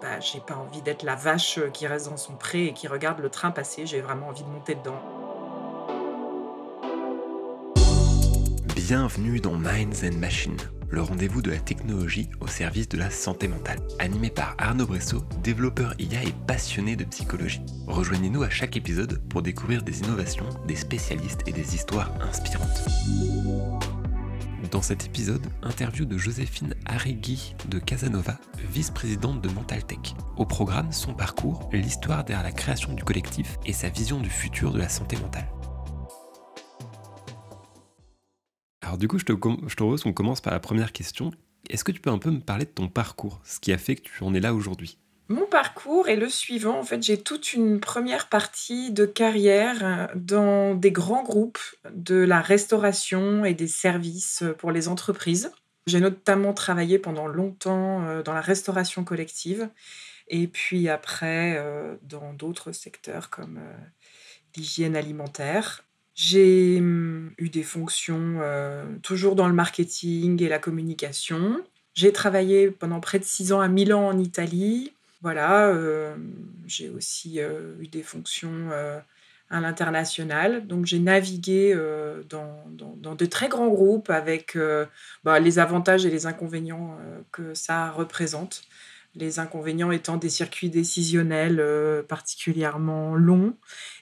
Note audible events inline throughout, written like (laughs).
bah, j'ai pas envie d'être la vache qui reste dans son pré et qui regarde le train passer. J'ai vraiment envie de monter dedans. Bienvenue dans Minds and Machines, le rendez-vous de la technologie au service de la santé mentale. Animé par Arnaud Bressot, développeur IA et passionné de psychologie. Rejoignez-nous à chaque épisode pour découvrir des innovations, des spécialistes et des histoires inspirantes. Dans cet épisode, interview de Joséphine Arrigui de Casanova, vice-présidente de Mentaltech. Au programme, son parcours, l'histoire derrière la création du collectif et sa vision du futur de la santé mentale. Alors du coup, je te, je qu'on commence par la première question. Est-ce que tu peux un peu me parler de ton parcours, ce qui a fait que tu en es là aujourd'hui mon parcours est le suivant. En fait, j'ai toute une première partie de carrière euh, dans des grands groupes de la restauration et des services pour les entreprises. J'ai notamment travaillé pendant longtemps euh, dans la restauration collective et puis après euh, dans d'autres secteurs comme l'hygiène alimentaire. J'ai hum, eu des fonctions toujours dans le marketing et la communication. J'ai travaillé pendant près de six ans à Milan en Italie voilà, j'ai aussi eu des fonctions à l'international. Donc j'ai navigué dans, de très grands groupes avec bah, les avantages et les inconvénients que ça représente. Les inconvénients étant des circuits décisionnels particulièrement longs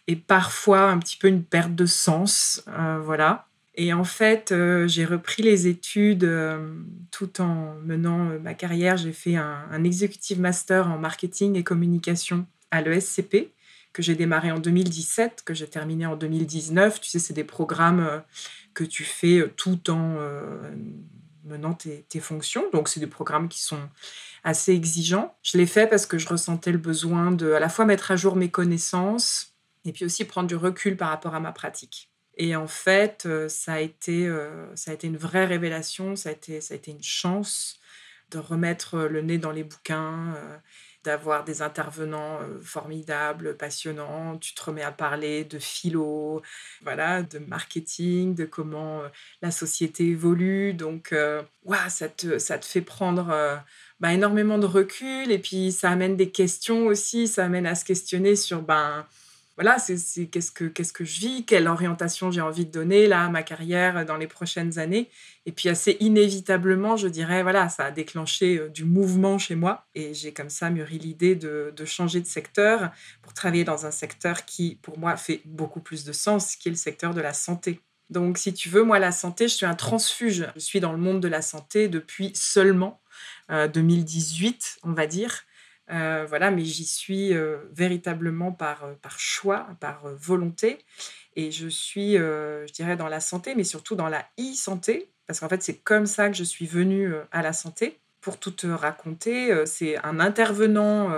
et parfois un petit peu une perte de sens. voilà. Et en fait, euh, j'ai repris les études euh, tout en menant euh, ma carrière. J'ai fait un, executive master en marketing et communication à l'ESCP que j'ai démarré en 2017, que j'ai terminé en 2019. Tu sais, c'est des programmes que tu fais tout en menant tes, tes fonctions. Donc, c'est des programmes qui sont assez exigeants. Je l'ai fait parce que je ressentais le besoin de à la fois mettre à jour mes connaissances et puis aussi prendre du recul par rapport à ma pratique. Et en fait, euh, ça a été, euh, ça a été une vraie révélation, ça a été, ça a été une chance de remettre le nez dans les bouquins, euh, d'avoir des intervenants formidables, passionnants. Tu te remets à parler de philo, voilà, de marketing, de comment la société évolue. Donc, ouais, ça, te, ça te fait prendre bah, énormément de recul et puis ça amène des questions aussi, ça amène à se questionner sur ben, voilà, c'est qu'est-ce que, qu'est-ce que je vis, quelle orientation j'ai envie de donner là à ma carrière dans les prochaines années. Et puis assez inévitablement, je dirais, voilà, ça a déclenché euh, du mouvement chez moi. Et j'ai comme ça mûri l'idée de, de, changer de secteur pour travailler dans un secteur qui, pour moi, fait beaucoup plus de sens, qui est le secteur de la santé. Donc, si tu veux, moi, la santé, je suis un transfuge. Je suis dans le monde de la santé depuis seulement 2018, euh, on va dire. Euh, voilà, mais j'y suis euh, véritablement par, euh, par choix, par volonté. Et je suis, je dirais, dans la santé, mais surtout dans la e-santé, parce qu'en fait, c'est comme ça que je suis venue à la santé. Pour tout te raconter, c'est un intervenant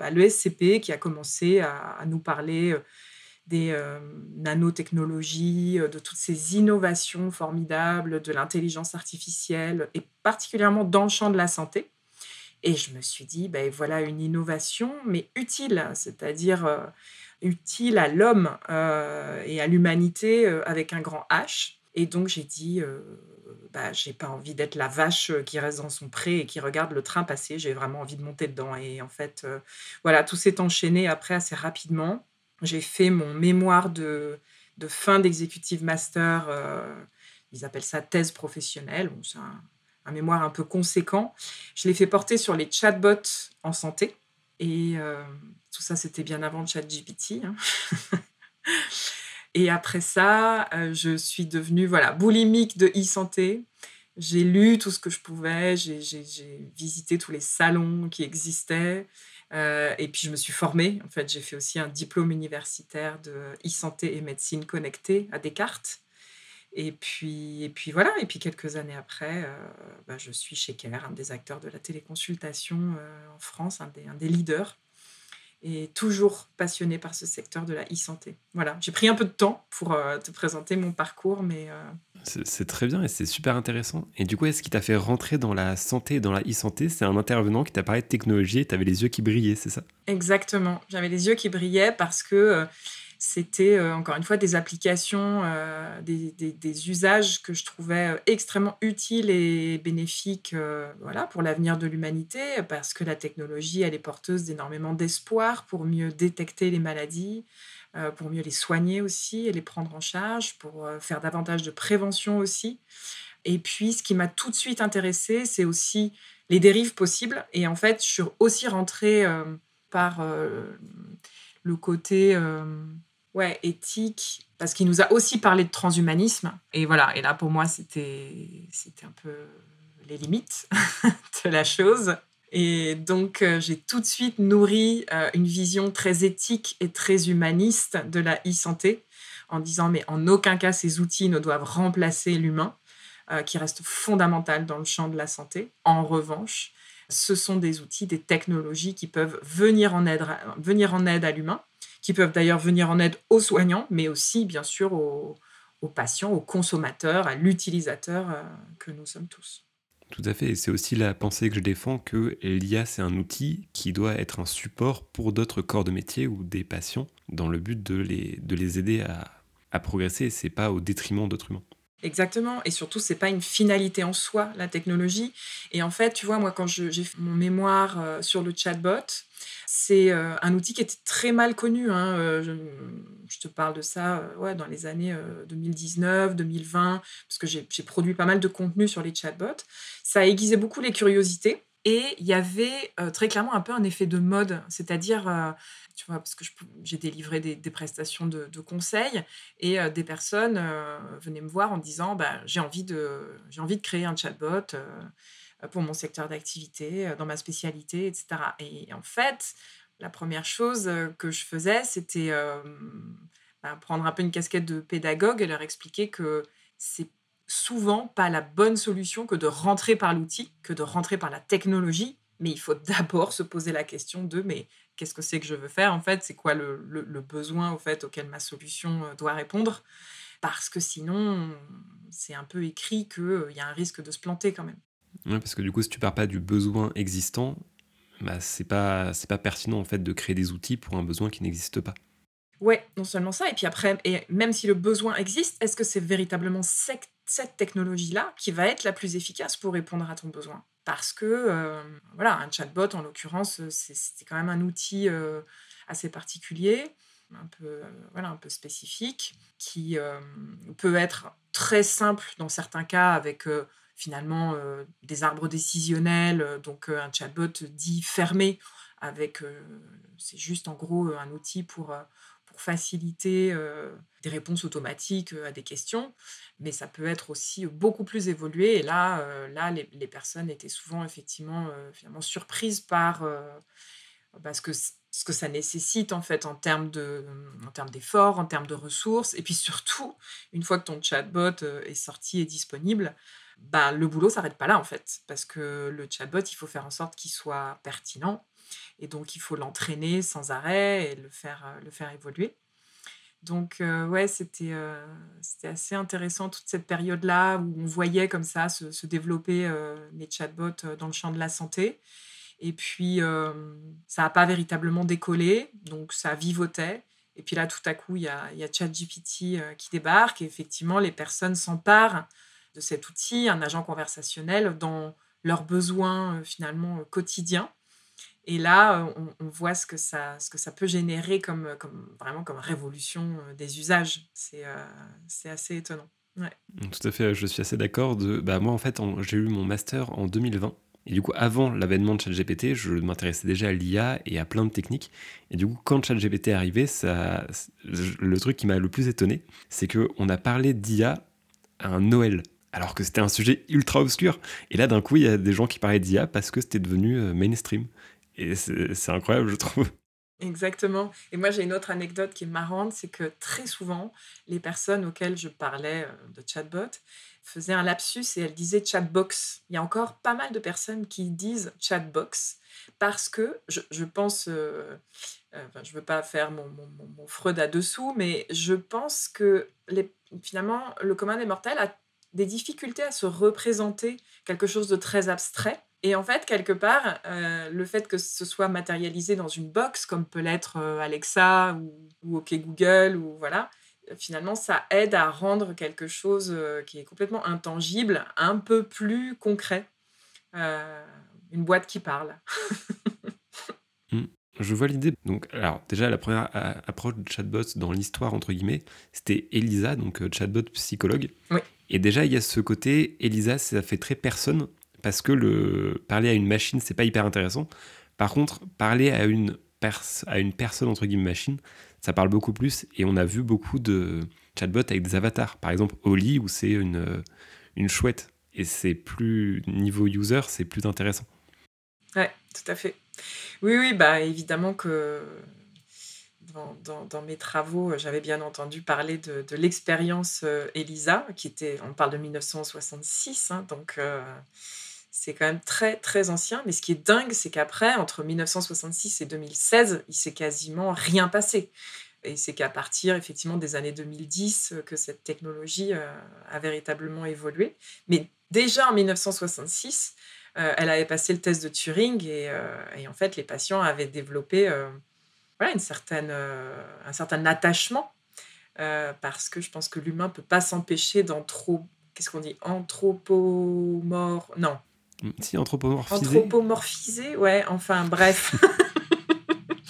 à l'ESCP qui a commencé à, nous parler des nanotechnologies, de toutes ces innovations formidables, de l'intelligence artificielle, et particulièrement dans le champ de la santé. Et je me suis dit, ben voilà une innovation, mais utile, c'est-à-dire euh, utile à l'homme euh, et à l'humanité euh, avec un grand H. Et donc j'ai dit, bah, j'ai pas envie d'être la vache qui reste dans son pré et qui regarde le train passer, j'ai vraiment envie de monter dedans. Et en fait, voilà, tout s'est enchaîné après assez rapidement. J'ai fait mon mémoire de, fin d'executive master, ils appellent ça thèse professionnelle. Un mémoire un peu conséquent. Je l'ai fait porter sur les chatbots en santé. Et euh, tout ça, c'était bien avant ChatGPT. Hein. (laughs) et après ça, euh, je suis devenue voilà, boulimique de e-santé. J'ai lu tout ce que je pouvais, j'ai visité tous les salons qui existaient. Euh, et puis je me suis formée. En fait, j'ai fait aussi un diplôme universitaire de e-santé et médecine connectée à Descartes. Et puis, et puis voilà, et puis quelques années après, euh, bah, je suis chez Care, un des acteurs de la téléconsultation euh, en France, un des, un des, leaders, et toujours passionné par ce secteur de la e-santé. Voilà, j'ai pris un peu de temps pour euh, te présenter mon parcours, mais... C'est très bien et c'est super intéressant. Et du coup, est-ce qui t'a fait rentrer dans la santé dans la e-santé? C'est un intervenant qui t'a parlé de technologie et tu avais les yeux qui brillaient, c'est ça? Exactement, j'avais les yeux qui brillaient parce que c'était encore une fois des applications, des, usages que je trouvais extrêmement utiles et bénéfiques voilà, pour l'avenir de l'humanité, parce que la technologie, elle est porteuse d'énormément d'espoir pour mieux détecter les maladies, pour mieux les soigner aussi et les prendre en charge, pour faire davantage de prévention aussi. Et puis, ce qui m'a tout de suite intéressée, c'est aussi les dérives possibles. Et en fait, je suis aussi rentrée par le côté ouais, éthique, parce qu'il nous a aussi parlé de transhumanisme. Et voilà, et là pour moi, c'était, un peu les limites (laughs) de la chose. Et donc, euh, j'ai tout de suite nourri euh, une vision très éthique et très humaniste de la e-santé, en disant, mais en aucun cas, ces outils ne doivent remplacer l'humain, euh, qui reste fondamental dans le champ de la santé. En revanche, ce sont des outils, des technologies qui peuvent venir en aide, venir en aide à l'humain qui peuvent d'ailleurs venir en aide aux soignants, mais aussi bien sûr aux, patients, aux consommateurs, à l'utilisateur euh, que nous sommes tous. Tout à fait, et c'est aussi la pensée que je défends que l'IA, c'est un outil qui doit être un support pour d'autres corps de métier ou des patients dans le but de les, de les aider à, à progresser, c'est pas au détriment d'autres humains. Exactement. Et surtout, c'est pas une finalité en soi, la technologie. Et en fait, tu vois, moi, quand j'ai fait mon mémoire euh, sur le chatbot, c'est euh, un outil qui était très mal connu. Hein, euh, je, te parle de ça ouais, dans les années 2019, 2020, parce que j'ai produit pas mal de contenu sur les chatbots. Ça a aiguisé beaucoup les curiosités. Et il y avait très clairement un peu un effet de mode, c'est-à-dire tu vois, parce que j'ai délivré des, prestations de, conseils et euh, des personnes euh, venaient me voir en disant bah, j'ai envie, de, j'ai envie de créer un chatbot euh, pour mon secteur d'activité, dans ma spécialité, etc. Et en fait, la première chose que je faisais, c'était bah, prendre un peu une casquette de pédagogue et leur expliquer que c'est souvent pas la bonne solution que de rentrer par l'outil, que de rentrer par la technologie, mais il faut d'abord se poser la question de mais qu'est-ce que c'est que je veux faire en fait? C'est quoi le, besoin au fait auquel ma solution euh, doit répondre? Parce que sinon, c'est un peu écrit qu'il euh, y a un risque de se planter quand même. Oui, parce que du coup, si tu pars pas du besoin existant, bah, c'est pas c'est pas pertinent en fait de créer des outils pour un besoin qui n'existe pas. Ouais, non seulement ça, et puis après, et même si le besoin existe, est-ce que c'est véritablement cette, technologie-là qui va être la plus efficace pour répondre à ton besoin? Parce que euh, voilà, un chatbot en l'occurrence, c'est quand même un outil euh, assez particulier, un peu euh, voilà, un peu spécifique, qui peut être très simple dans certains cas avec finalement des arbres décisionnels, donc un chatbot dit fermé avec c'est juste en gros un outil pour pour faciliter des réponses automatiques à des questions, mais ça peut être aussi beaucoup plus évolué. Et là, là les, personnes étaient souvent effectivement finalement surprises par parce que ce que ça nécessite en fait en termes de en termes d'efforts, en termes de ressources, et puis surtout une fois que ton chatbot est sorti et disponible, bah, le boulot s'arrête pas là en fait, parce que le chatbot il faut faire en sorte qu'il soit pertinent, et donc, il faut l'entraîner sans arrêt et le faire, euh, le faire évoluer. Donc, euh, ouais, c'était euh, c'était assez intéressant toute cette période-là où on voyait comme ça se, développer les chatbots dans le champ de la santé. Et puis, ça n'a pas véritablement décollé, donc ça vivotait. Et puis là, tout à coup, il y a, y a ChatGPT qui débarque et effectivement, les personnes s'emparent de cet outil, un agent conversationnel, dans leurs besoins finalement quotidiens. Et là, on, voit ce que, ça, ce que ça peut générer comme, comme, vraiment comme révolution euh, des usages. C'est euh, assez étonnant. Tout à fait, je suis assez d'accord. Bah, moi, en fait, j'ai eu mon master en 2020. Et du coup, avant l'avènement de ChatGPT, je m'intéressais déjà à l'IA et à plein de techniques. Et du coup, quand ChatGPT est arrivé, ça, le truc qui m'a le plus étonné, c'est qu'on a parlé d'IA à un Noël alors que c'était un sujet ultra obscur. Et là, d'un coup, il y a des gens qui parlaient d'IA parce que c'était devenu euh, mainstream. Et c'est incroyable, je trouve. Exactement. Et moi, j'ai une autre anecdote qui est marrante, c'est que très souvent, les personnes auxquelles je parlais euh, de chatbot faisaient un lapsus et elles disaient chatbox. Il y a encore pas mal de personnes qui disent chatbox parce que je, pense, euh, je ne veux pas faire mon, Freud à dessous, mais je pense que finalement, le commun des mortels a des difficultés à se représenter quelque chose de très abstrait Et en fait, quelque part, le fait que ce soit matérialisé dans une box, comme peut l'être Alexa ou, ou, OK Google, ou voilà, finalement, ça aide à rendre quelque chose qui est complètement intangible un peu plus concret. une boîte qui parle. (laughs) Mmh. Je vois l'idée. Donc, alors, déjà, la première approche de chatbot dans l'histoire, entre guillemets, c'était Elisa, donc chatbot psychologue. Oui. Et déjà, il y a ce côté, Elisa, ça fait très personne, parce que le parler à une machine, c'est pas hyper intéressant. Par contre, parler à une, à une personne, entre guillemets, machine, ça parle beaucoup plus. Et on a vu beaucoup de chatbots avec des avatars. Par exemple, Oli, où c'est une, une chouette. Et c'est plus, niveau user, c'est plus intéressant. Ouais, tout à fait. Oui, oui, bah évidemment que dans, mes travaux, j'avais bien entendu parler de, l'expérience euh, Elisa, qui était, on parle de 1966, hein, donc euh, c'est quand même très très ancien. Mais ce qui est dingue, c'est qu'après, entre 1966 et 2016, il s'est quasiment rien passé. Et c'est qu'à partir effectivement des années 2010 que cette technologie euh, a véritablement évolué. Mais déjà en 1966, elle avait passé le test de Turing et, en fait les patients avaient développé une certaine, euh, un certain attachement, euh, parce que je pense que l'humain peut pas s'empêcher d'anthro... Qu'est-ce qu'on dit Anthropomorph... Non. Mm, si, anthropomorphiser. Anthropomorphiser, ouais, enfin, bref.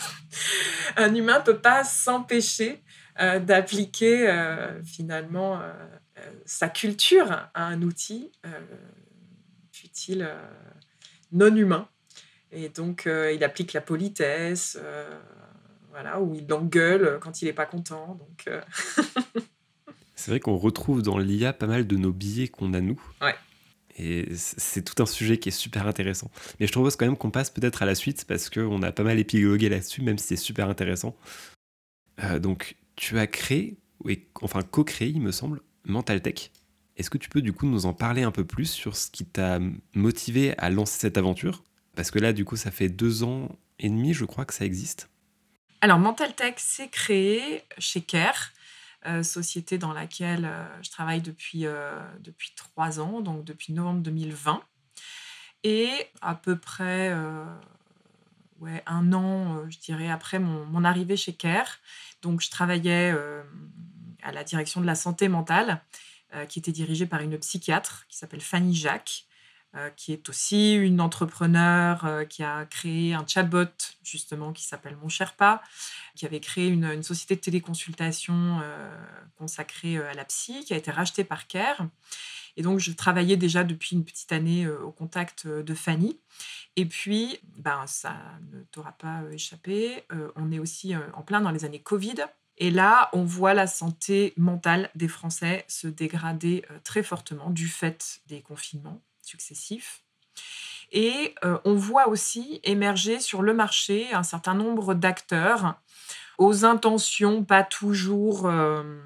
(laughs) un humain peut pas s'empêcher euh, d'appliquer finalement sa culture à un outil, fut-il non humain. Et donc, il applique la politesse, voilà, où il engueule quand il n'est pas content. Donc, euh. (laughs) c'est vrai qu'on retrouve dans l'IA pas mal de nos biais qu'on a nous. Ouais. Et c'est tout un sujet qui est super intéressant. Mais je propose quand même qu'on passe peut-être à la suite parce qu'on a pas mal épilogué là-dessus, même si c'est super intéressant. Euh, donc, tu as créé, enfin co-créé, il me semble, Mental Tech. Est-ce que tu peux du coup nous en parler un peu plus sur ce qui t'a motivé à lancer cette aventure? Parce que là, du coup, ça fait deux ans et demi, je crois, que ça existe. Alors, Mental Tech s'est créé chez Care, euh, société dans laquelle euh, je travaille depuis, euh, depuis trois ans, donc depuis novembre 2020. Et à peu près un an, je dirais, après mon, mon, arrivée chez Care, donc je travaillais à la direction de la santé mentale, qui était dirigée par une psychiatre qui s'appelle Fanny Jacques. Euh, qui est aussi une entrepreneur euh, qui a créé un chatbot justement qui s'appelle Mon Sherpa, qui avait créé une, société de téléconsultation euh, consacrée à la psy, qui a été rachetée par Care. Et donc, je travaillais déjà depuis une petite année au contact de Fanny. Et puis, ben, ça ne t'aura pas échappé, on est aussi en plein dans les années Covid. Et là, on voit la santé mentale des Français se dégrader très fortement du fait des confinements successifs. Et euh, on voit aussi émerger sur le marché un certain nombre d'acteurs aux intentions pas toujours euh,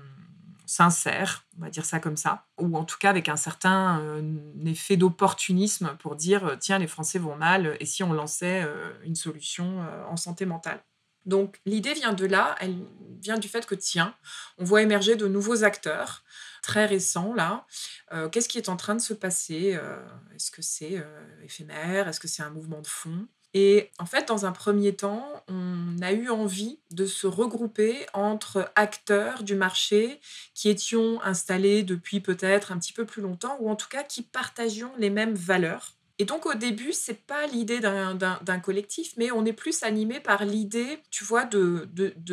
sincères, on va dire ça comme ça, ou en tout cas avec un certain euh, effet d'opportunisme pour dire tiens, les Français vont mal, et si on lançait une solution en santé mentale. Donc l'idée vient de là, elle vient du fait que tiens, on voit émerger de nouveaux acteurs très récent là. Euh, qu'est-ce qui est en train de se passer euh, Est-ce que c'est euh, éphémère? Est-ce que c'est un mouvement de fond? Et en fait, dans un premier temps, on a eu envie de se regrouper entre acteurs du marché qui étions installés depuis peut-être un petit peu plus longtemps, ou en tout cas qui partagions les mêmes valeurs. Et donc au début, c'est pas l'idée d'un collectif, mais on est plus animé par l'idée, tu vois, de,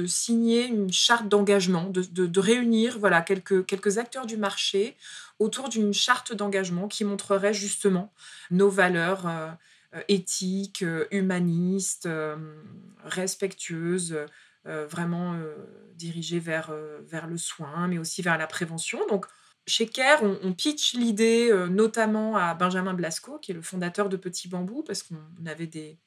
signer une charte d'engagement, de, réunir voilà quelques, acteurs du marché autour d'une charte d'engagement qui montrerait justement nos valeurs euh, euh, éthiques, euh, humanistes, respectueuses, vraiment dirigées vers, le soin, mais aussi vers la prévention. Chez Care, on, pitch l'idée euh, notamment à Benjamin Blasco, qui est le fondateur de Petit Bambou, parce qu'on avait des,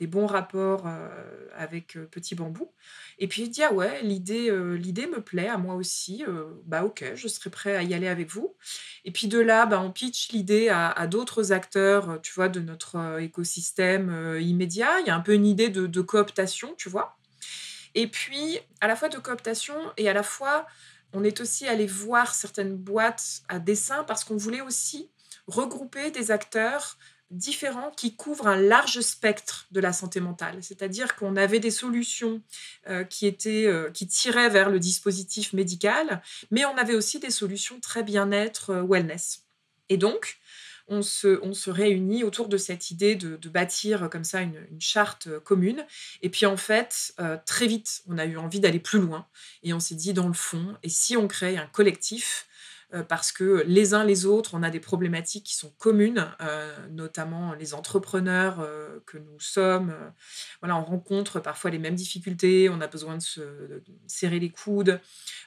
bons rapports euh, avec euh, Petit Bambou. Et puis il dit ah ouais, l'idée me plaît à moi aussi. bah ok, je serai prêt à y aller avec vous. Et puis de là, bah, on pitch l'idée à, d'autres acteurs, tu vois, de notre écosystème immédiat. Il y a un peu une idée de cooptation, tu vois. Et puis à la fois de cooptation et à la fois on est aussi allé voir certaines boîtes à dessin parce qu'on voulait aussi regrouper des acteurs différents qui couvrent un large spectre de la santé mentale. C'est-à-dire qu'on avait des solutions euh, qui, étaient, euh, qui tiraient vers le dispositif médical, mais on avait aussi des solutions très bien-être, euh, wellness. Et donc, on se, on se, réunit autour de cette idée de, bâtir comme ça une, charte commune. Et puis en fait, très vite, on a eu envie d'aller plus loin. Et on s'est dit, dans le fond, et si on crée un collectif euh, parce que les uns les autres, on a des problématiques qui sont communes, euh, notamment les entrepreneurs euh, que nous sommes. voilà, on rencontre parfois les mêmes difficultés, on a besoin de se serrer les coudes.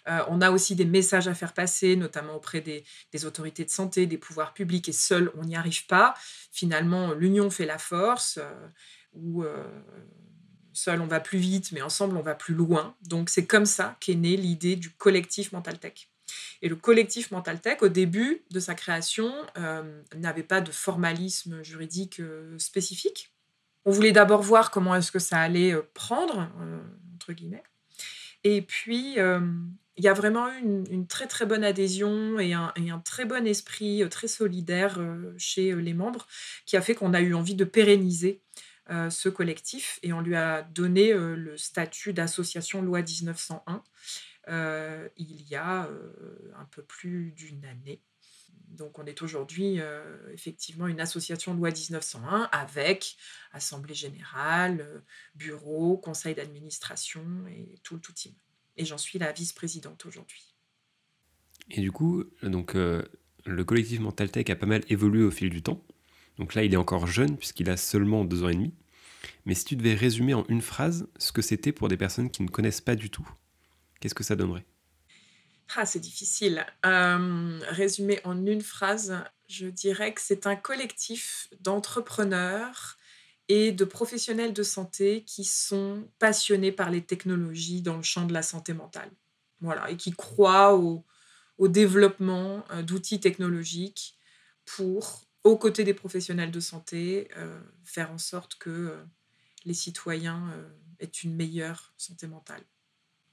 on a aussi des messages à faire passer, notamment auprès des, autorités de santé, des pouvoirs publics, et seul, on n'y arrive pas. Finalement, l'union fait la force, ou seul, on va plus vite, mais ensemble, on va plus loin. Donc, c'est comme ça qu'est née l'idée du collectif Mental Tech. Et le collectif Mental Tech, au début de sa création, euh, n'avait pas de formalisme juridique euh, spécifique. On voulait d'abord voir comment est-ce que ça allait euh, prendre, entre guillemets. Et puis, il y a vraiment eu une, très très bonne adhésion et un, et un très bon esprit très solidaire chez les membres qui a fait qu'on a eu envie de pérenniser ce collectif et on lui a donné le statut d'association loi 1901 euh, il y a euh, un peu plus d'une année. Donc on est aujourd'hui euh, effectivement une association loi 1901 avec assemblée générale, bureau, conseil d'administration et tout le tout team. Et j'en suis la vice-présidente aujourd'hui. Et du coup, donc le collectif Mental Tech a pas mal évolué au fil du temps. Donc là, il est encore jeune puisqu'il a seulement deux ans et demi. Mais si tu devais résumer en une phrase ce que c'était pour des personnes qui ne connaissent pas du tout, Qu'est-ce que ça donnerait? Ah, c'est difficile. Euh, résumé en une phrase, je dirais que c'est un collectif d'entrepreneurs et de professionnels de santé qui sont passionnés par les technologies dans le champ de la santé mentale. Voilà, et qui croient au, développement euh, d'outils technologiques pour, aux côtés des professionnels de santé, euh, faire en sorte que les citoyens aient une meilleure santé mentale.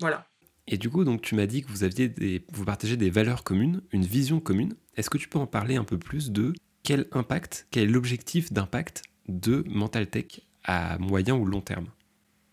Voilà. Et du coup, donc, tu m'as dit que vous, aviez vous partagez des valeurs communes, une vision commune. Est-ce que tu peux en parler un peu plus de quel impact, quel est l'objectif d'impact de Mental Tech à moyen ou long terme?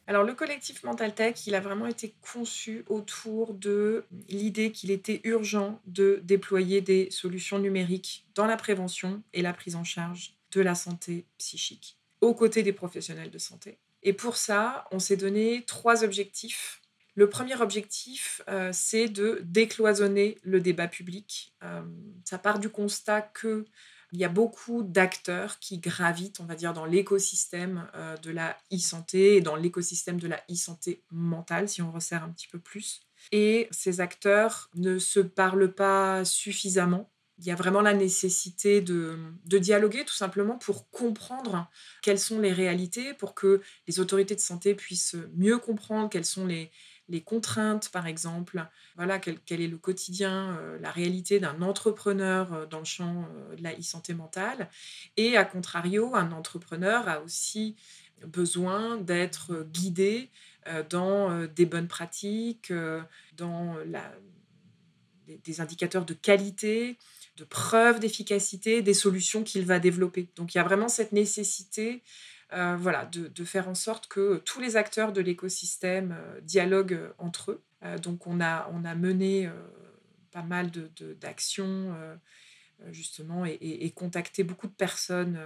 Alors le collectif Mental Tech, il a vraiment été conçu autour de l'idée qu'il était urgent de déployer des solutions numériques dans la prévention et la prise en charge de la santé psychique, aux côtés des professionnels de santé. Et pour ça, on s'est donné trois objectifs le premier objectif, euh, c'est de décloisonner le débat public. Euh, ça part du constat qu'il y a beaucoup d'acteurs qui gravitent, on va dire, dans l'écosystème euh, de la e-santé et dans l'écosystème de la e-santé mentale, si on resserre un petit peu plus. Et ces acteurs ne se parlent pas suffisamment. Il y a vraiment la nécessité de, dialoguer tout simplement pour comprendre quelles sont les réalités, pour que les autorités de santé puissent mieux comprendre quelles sont les, les contraintes, par exemple, voilà, quel, est le quotidien, euh, la réalité d'un entrepreneur euh, dans le champ euh, de la e-santé mentale. Et à contrario, un entrepreneur a aussi besoin d'être guidé dans des bonnes pratiques, dans la, des, indicateurs de qualité, de preuves d'efficacité des solutions qu'il va développer. Donc il y a vraiment cette nécessité euh, voilà, de, faire en sorte que tous les acteurs de l'écosystème euh, dialoguent euh, entre eux. donc on a, on a mené pas mal d'actions de, justement et, contacté beaucoup de personnes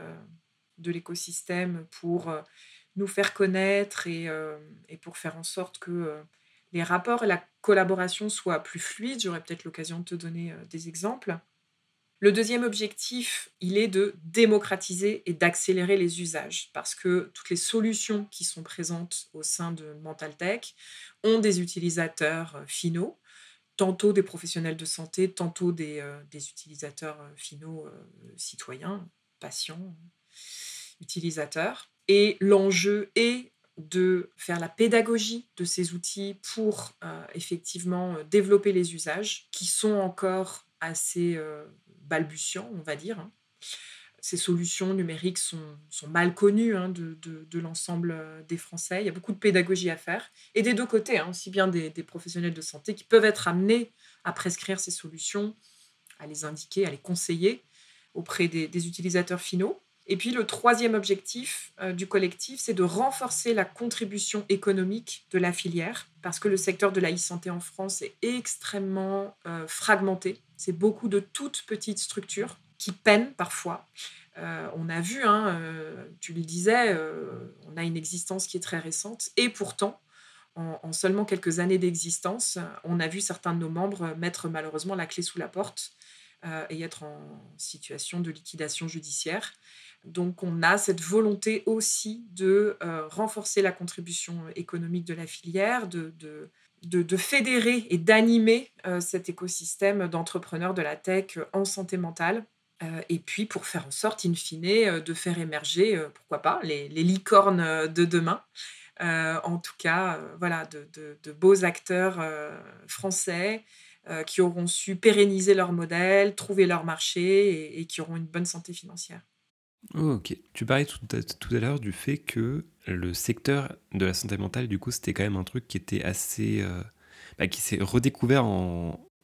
de l'écosystème pour nous faire connaître et, et, pour faire en sorte que les rapports et la collaboration soient plus fluides. J'aurai peut-être l'occasion de te donner des exemples. Le deuxième objectif, il est de démocratiser et d'accélérer les usages parce que toutes les solutions qui sont présentes au sein de Mental Tech ont des utilisateurs euh, finaux, tantôt des professionnels de santé, tantôt des, euh, utilisateurs euh, finaux citoyens, patients, utilisateurs. Et l'enjeu est de faire la pédagogie de ces outils pour effectivement développer les usages qui sont encore assez balbutiant, on va dire. Hein. Ces solutions numériques sont, mal connues hein, de, l'ensemble euh, des Français. Il y a beaucoup de pédagogie à faire. Et des deux côtés, hein, aussi bien des, professionnels de santé qui peuvent être amenés à prescrire ces solutions, à les indiquer, à les conseiller auprès des, utilisateurs finaux. Et puis le troisième objectif euh, du collectif, c'est de renforcer la contribution économique de la filière, parce que le secteur de la e-santé en France est extrêmement euh, fragmenté. C'est beaucoup de toutes petites structures qui peinent parfois. Euh, on a vu, hein, tu le disais, on a une existence qui est très récente, et pourtant, en, seulement quelques années d'existence, on a vu certains de nos membres mettre malheureusement la clé sous la porte et être en situation de liquidation judiciaire. Donc on a cette volonté aussi de euh, renforcer la contribution économique de la filière, de, fédérer et d'animer euh, cet écosystème d'entrepreneurs de la tech en santé mentale. Euh, et puis pour faire en sorte, in fine, de faire émerger, pourquoi pas, les, licornes de demain. en tout cas, voilà, de, beaux acteurs français qui auront su pérenniser leur modèle, trouver leur marché et qui auront une bonne santé financière. Ok. Tu parlais tout à, l'heure du fait que le secteur de la santé mentale, du coup, c'était quand même un truc qui était assez. Euh, bah, qui s'est redécouvert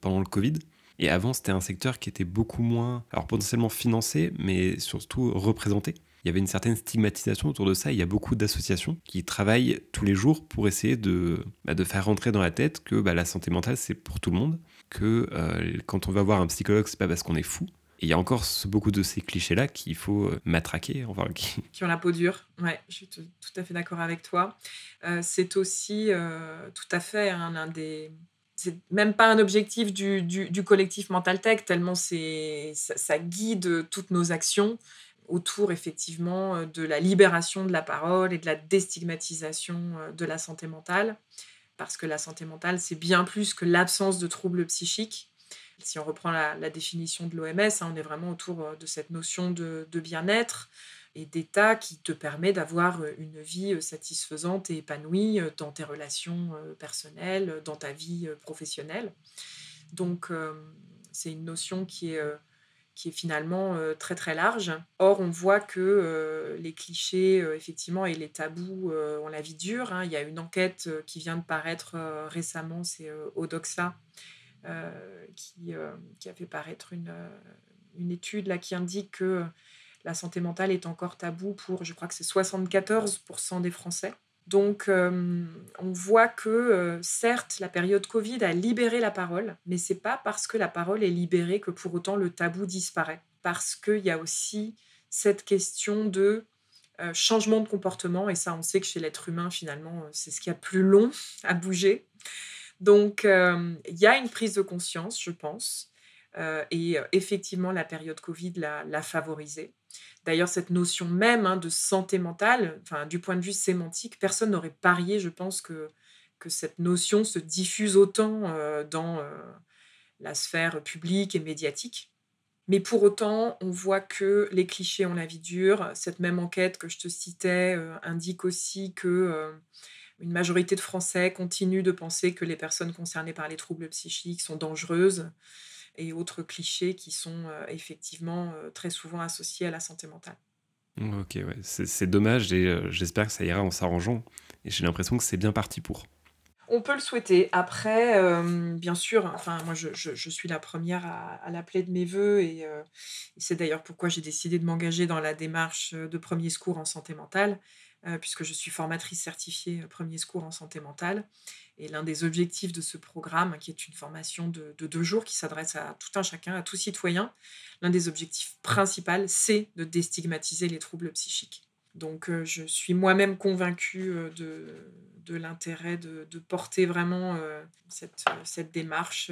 pendant le Covid. Et avant, c'était un secteur qui était beaucoup moins, alors potentiellement financé, mais surtout représenté. Il y avait une certaine stigmatisation autour de ça. Il y a beaucoup d'associations qui travaillent tous les jours pour essayer de, bah, de faire rentrer dans la tête que bah, la santé mentale, c'est pour tout le monde. Que euh, quand on va voir un psychologue, c'est pas parce qu'on est fou il y a encore beaucoup de ces clichés-là qu'il faut euh, matraquer. (laughs) Enfin, qui... ont la peau dure. Ouais, je suis tout à fait d'accord avec toi. Euh, c'est aussi euh, tout à fait un, des. C'est même pas un objectif du, collectif Mental Tech, tellement c'est, ça, ça, guide toutes nos actions autour effectivement de la libération de la parole et de la déstigmatisation de la santé mentale. Parce que la santé mentale, c'est bien plus que l'absence de troubles psychiques si on reprend la, définition de l'OMS, hein, on est vraiment autour euh, de cette notion de, bien-être et d'état qui te permet d'avoir euh, une vie euh, satisfaisante et épanouie dans tes relations personnelles, dans ta vie professionnelle. Donc, c'est une notion qui est, finalement très très large. Or, on voit que les clichés, effectivement, et les tabous ont la vie dure. Hein. Il y a une enquête qui vient de paraître récemment, c'est Odoxa, euh, qui, euh, qui, a fait paraître une, euh, une, étude là, qui indique que la santé mentale est encore tabou pour, je crois que c'est 74% des Français. Donc, on voit que certes, la période Covid a libéré la parole, mais c'est pas parce que la parole est libérée que pour autant le tabou disparaît. Parce qu'il y a aussi cette question de changement de comportement, et ça, on sait que chez l'être humain, finalement, c'est ce qui a plus long à bouger. Donc, euh, il y a une prise de conscience, je pense. Euh, et euh, effectivement, la période Covid l'a favorisé. D'ailleurs, cette notion même hein, de santé mentale, du point de vue sémantique, personne n'aurait parié, je pense, que, que cette notion se diffuse autant dans la sphère publique et médiatique. Mais pour autant, on voit que les clichés ont la vie dure. Cette même enquête que je te citais indique aussi que une majorité de Français continuent de penser que les personnes concernées par les troubles psychiques sont dangereuses et autres clichés qui sont euh, effectivement euh, très souvent associés à la santé mentale. Ok, ouais. c'est dommage et euh, j'espère que ça ira en s'arrangeant. Et j'ai l'impression que c'est bien parti pour. On peut le souhaiter. Après, bien sûr, enfin, moi, je, je, suis la première à, à l'appeler de mes voeux et, et c'est d'ailleurs pourquoi j'ai décidé de m'engager dans la démarche de premier secours en santé mentale. Euh, puisque je suis formatrice certifiée euh, premier secours en santé mentale. Et l'un des objectifs de ce programme, qui est une formation de, deux jours qui s'adresse à tout un chacun, à tout citoyen, l'un des objectifs principaux, c'est de déstigmatiser les troubles psychiques. Donc euh, je suis moi-même convaincue de, l'intérêt de, porter vraiment cette démarche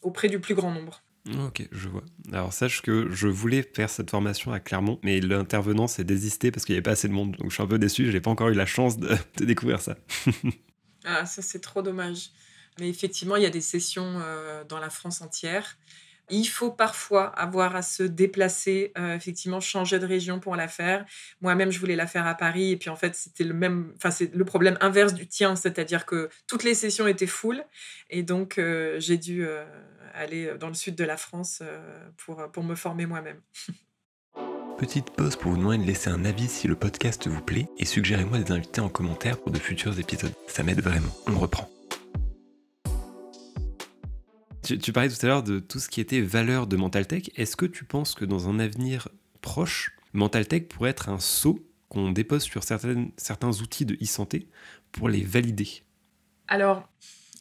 auprès du plus grand nombre. Ok, je vois. Alors sache que je voulais faire cette formation à Clermont, mais l'intervenant s'est désisté parce qu'il n'y avait pas assez de monde. Donc je suis un peu déçu, je n'ai pas encore eu la chance (laughs) de, découvrir ça. ah, ça c'est trop dommage. Mais effectivement, il y a des sessions euh, dans la France entière. Il faut parfois avoir à se déplacer, euh, effectivement, changer de région pour la faire. Moi-même, je voulais la faire à Paris, et puis en fait, c'était le même, enfin, c'est le problème inverse du tien, c'est-à-dire que toutes les sessions étaient full, et donc euh, j'ai dû aller dans le sud de la France pour, pour me former moi-même. (laughs) Petite pause pour vous demander de laisser un avis si le podcast vous plaît et suggérez-moi des invités en commentaire pour de futurs épisodes. Ça m'aide vraiment. On reprend. Tu, parlais tout à l'heure de tout ce qui était valeur de Mental Tech. Est-ce que tu penses que dans un avenir proche, Mentaltech pourrait être un saut qu'on dépose sur certains outils de e-santé pour les valider? Alors,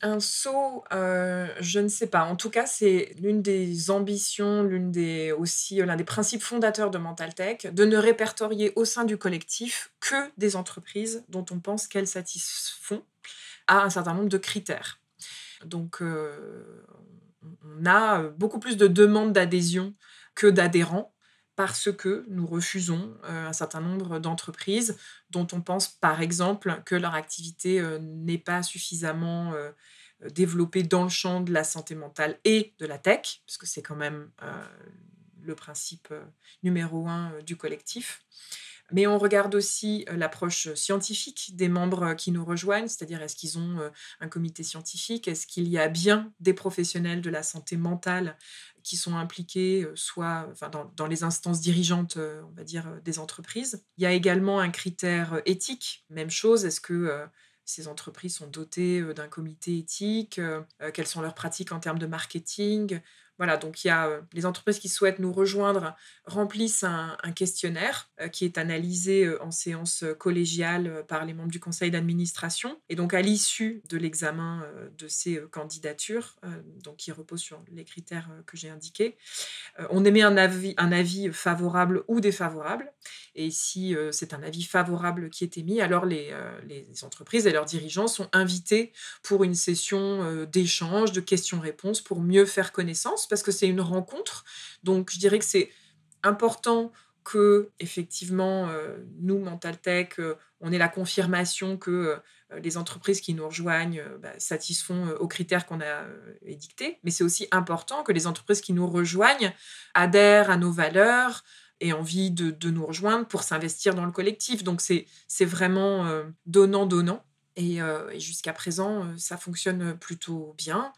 un saut, euh, je ne sais pas. En tout cas, c'est l'une des ambitions, l'une des aussi euh, l'un des principes fondateurs de Mentaltech, de ne répertorier au sein du collectif que des entreprises dont on pense qu'elles satisfont à un certain nombre de critères. Donc, euh, on a beaucoup plus de demandes d'adhésion que d'adhérents parce que nous refusons un certain nombre d'entreprises dont on pense par exemple que leur activité n'est pas suffisamment développée dans le champ de la santé mentale et de la tech, parce que c'est quand même le principe numéro un du collectif. Mais on regarde aussi l'approche scientifique des membres qui nous rejoignent, c'est-à-dire est-ce qu'ils ont un comité scientifique, est-ce qu'il y a bien des professionnels de la santé mentale qui sont impliqués, soit dans, les instances dirigeantes, on va dire, des entreprises? Il y a également un critère éthique, même chose, est-ce que ces entreprises sont dotées d'un comité éthique, quelles sont leurs pratiques en termes de marketing, voilà, donc il a euh, les entreprises qui souhaitent nous rejoindre remplissent un, questionnaire euh, qui est analysé euh, en séance collégiale par les membres du conseil d'administration. Et donc à l'issue de l'examen de ces candidatures, qui repose sur les critères que j'ai indiqués, on émet un avis, favorable ou défavorable. Et si c'est un avis favorable qui est émis, alors les, entreprises et leurs dirigeants sont invités pour une session d'échange, de questions-réponses pour mieux faire connaissance parce que c'est une rencontre. Donc, je dirais que c'est important que, effectivement, euh, nous, Mental Tech, euh, on ait la confirmation que euh, les entreprises qui nous rejoignent bah, satisfont aux critères qu'on a édictés. Mais c'est aussi important que les entreprises qui nous rejoignent adhèrent à nos valeurs et envie de, nous rejoindre pour s'investir dans le collectif. Donc, c'est vraiment donnant-donnant. Et, et jusqu'à présent, ça fonctionne plutôt bien.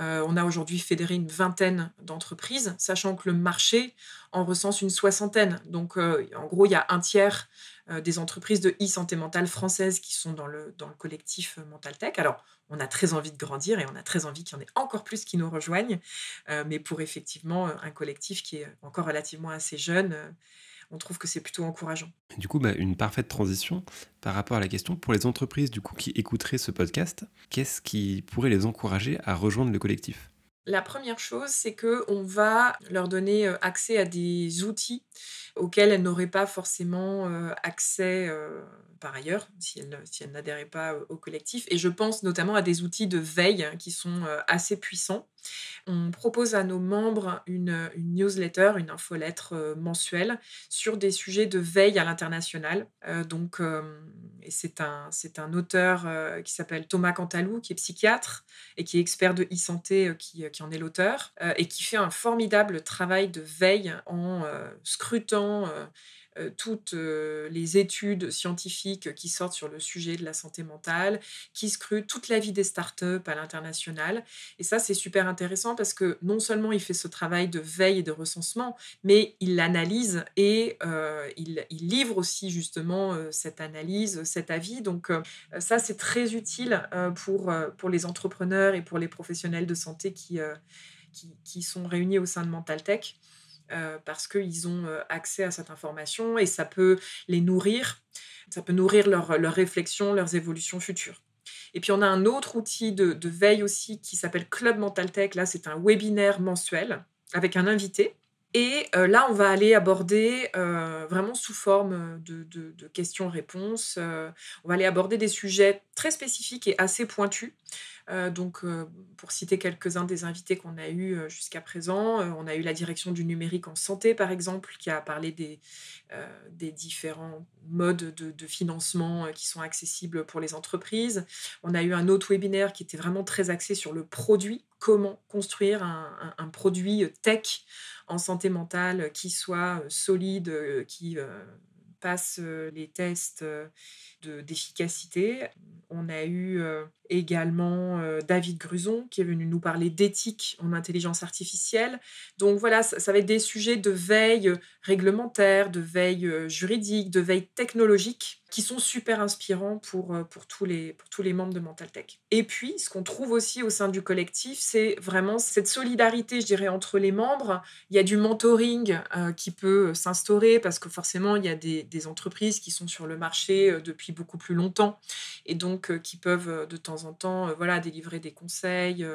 Euh, on a aujourd'hui fédéré une vingtaine d'entreprises, sachant que le marché en recense une soixantaine. Donc, euh, en gros, il y a un tiers euh, des entreprises de e-santé mentale françaises qui sont dans le, dans le collectif Mental Tech. Alors, on a très envie de grandir et on a très envie qu'il y en ait encore plus qui nous rejoignent, mais pour effectivement un collectif qui est encore relativement assez jeune on trouve que c'est plutôt encourageant. Du coup, bah, une parfaite transition par rapport à la question pour les entreprises du coup qui écouteraient ce podcast, qu'est-ce qui pourrait les encourager à rejoindre le collectif? La première chose, c'est que on va leur donner euh, accès à des outils auxquels elles n'auraient pas forcément euh, accès euh, par ailleurs, si elles, si n'adhéraient pas au collectif. Et je pense notamment à des outils de veille qui sont assez puissants. On propose à nos membres une, newsletter, une infolettre mensuelle sur des sujets de veille à l'international. donc, c'est un, un auteur qui s'appelle Thomas Cantalou, qui est psychiatre et qui est expert de e-santé, qui, qui en est l'auteur, et qui fait un formidable travail de veille en scrutant euh, toutes euh, les études scientifiques qui sortent sur le sujet de la santé mentale, qui scrutent toute la vie des startups à l'international. Et ça, c'est super intéressant parce que non seulement il fait ce travail de veille et de recensement, mais il l'analyse et euh, il, livre aussi justement cette analyse, cet avis. Donc ça, c'est très utile pour, pour les entrepreneurs et pour les professionnels de santé qui, qui, qui sont réunis au sein de Mental Tech. Euh, parce qu'ils ont euh, accès à cette information et ça peut les nourrir, ça peut nourrir leurs leur réflexions, leurs évolutions futures. Et puis on a un autre outil de, veille aussi qui s'appelle Club Mental Tech. Là, c'est un webinaire mensuel avec un invité. Et euh, là, on va aller aborder vraiment sous forme de, de questions-réponses. on va aller aborder des sujets très spécifiques et assez pointus. Euh, donc, euh, pour citer quelques-uns des invités qu'on a eus euh, jusqu'à présent, on a eu la direction du numérique en santé, par exemple, qui a parlé des, différents modes de, financement qui sont accessibles pour les entreprises. On a eu un autre webinaire qui était vraiment très axé sur le produit, comment construire un produit tech en santé mentale qui soit solide, qui passe les tests d'efficacité. On a eu également David Gruson qui est venu nous parler d'éthique en intelligence artificielle. Donc voilà, ça, va être des sujets de veille réglementaire, de veille juridique, de veille technologique qui sont super inspirants pour, euh, pour, tous les, pour tous les membres de Mental Tech. Et puis, ce qu'on trouve aussi au sein du collectif, c'est vraiment cette solidarité, je dirais, entre les membres. Il y a du mentoring euh, qui peut s'instaurer parce que forcément, il y a des, entreprises qui sont sur le marché euh, depuis beaucoup plus longtemps et donc qui peuvent de temps en temps voilà, délivrer des conseils.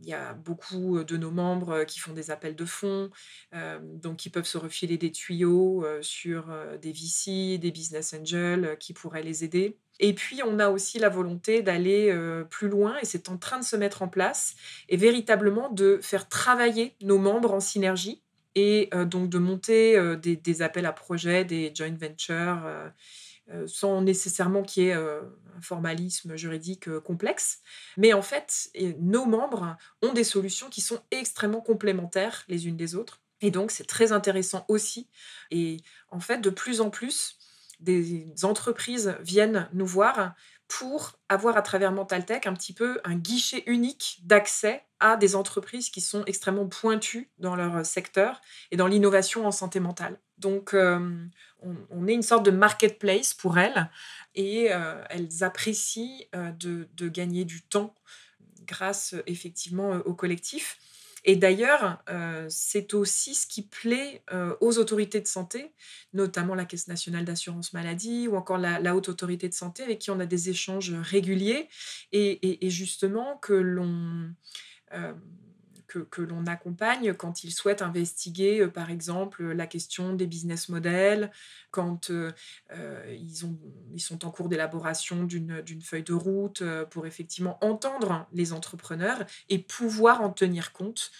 Il y a beaucoup de nos membres qui font des appels de fonds, donc qui peuvent se refiler des tuyaux sur des VC, des business angels euh, qui pourraient les aider. Et puis, on a aussi la volonté d'aller euh, plus loin, et c'est en train de se mettre en place, et véritablement de faire travailler nos membres en synergie, et euh, donc de monter des, appels à projets, des joint ventures, sans nécessairement qu'il y ait un formalisme juridique complexe. Mais en fait, nos membres ont des solutions qui sont extrêmement complémentaires les unes des autres. Et donc, c'est très intéressant aussi. Et en fait, de plus en plus, des entreprises viennent nous voir pour avoir à travers Mentaltech un petit peu un guichet unique d'accès à des entreprises qui sont extrêmement pointues dans leur secteur et dans l'innovation en santé mentale. Donc, euh, on, est une sorte de marketplace pour elles et euh, elles apprécient euh, de, gagner du temps grâce effectivement au collectif. Et d'ailleurs, euh, c'est aussi ce qui plaît euh, aux autorités de santé, notamment la Caisse nationale d'assurance maladie ou encore la, Haute Autorité de santé avec qui on a des échanges réguliers et, justement que l'on... Euh, que, l'on accompagne quand ils souhaitent investiguer, euh, par exemple, la question des business models, quand euh, euh, ils, ont, ils sont en cours d'élaboration d'une feuille de route pour effectivement entendre les entrepreneurs et pouvoir en tenir compte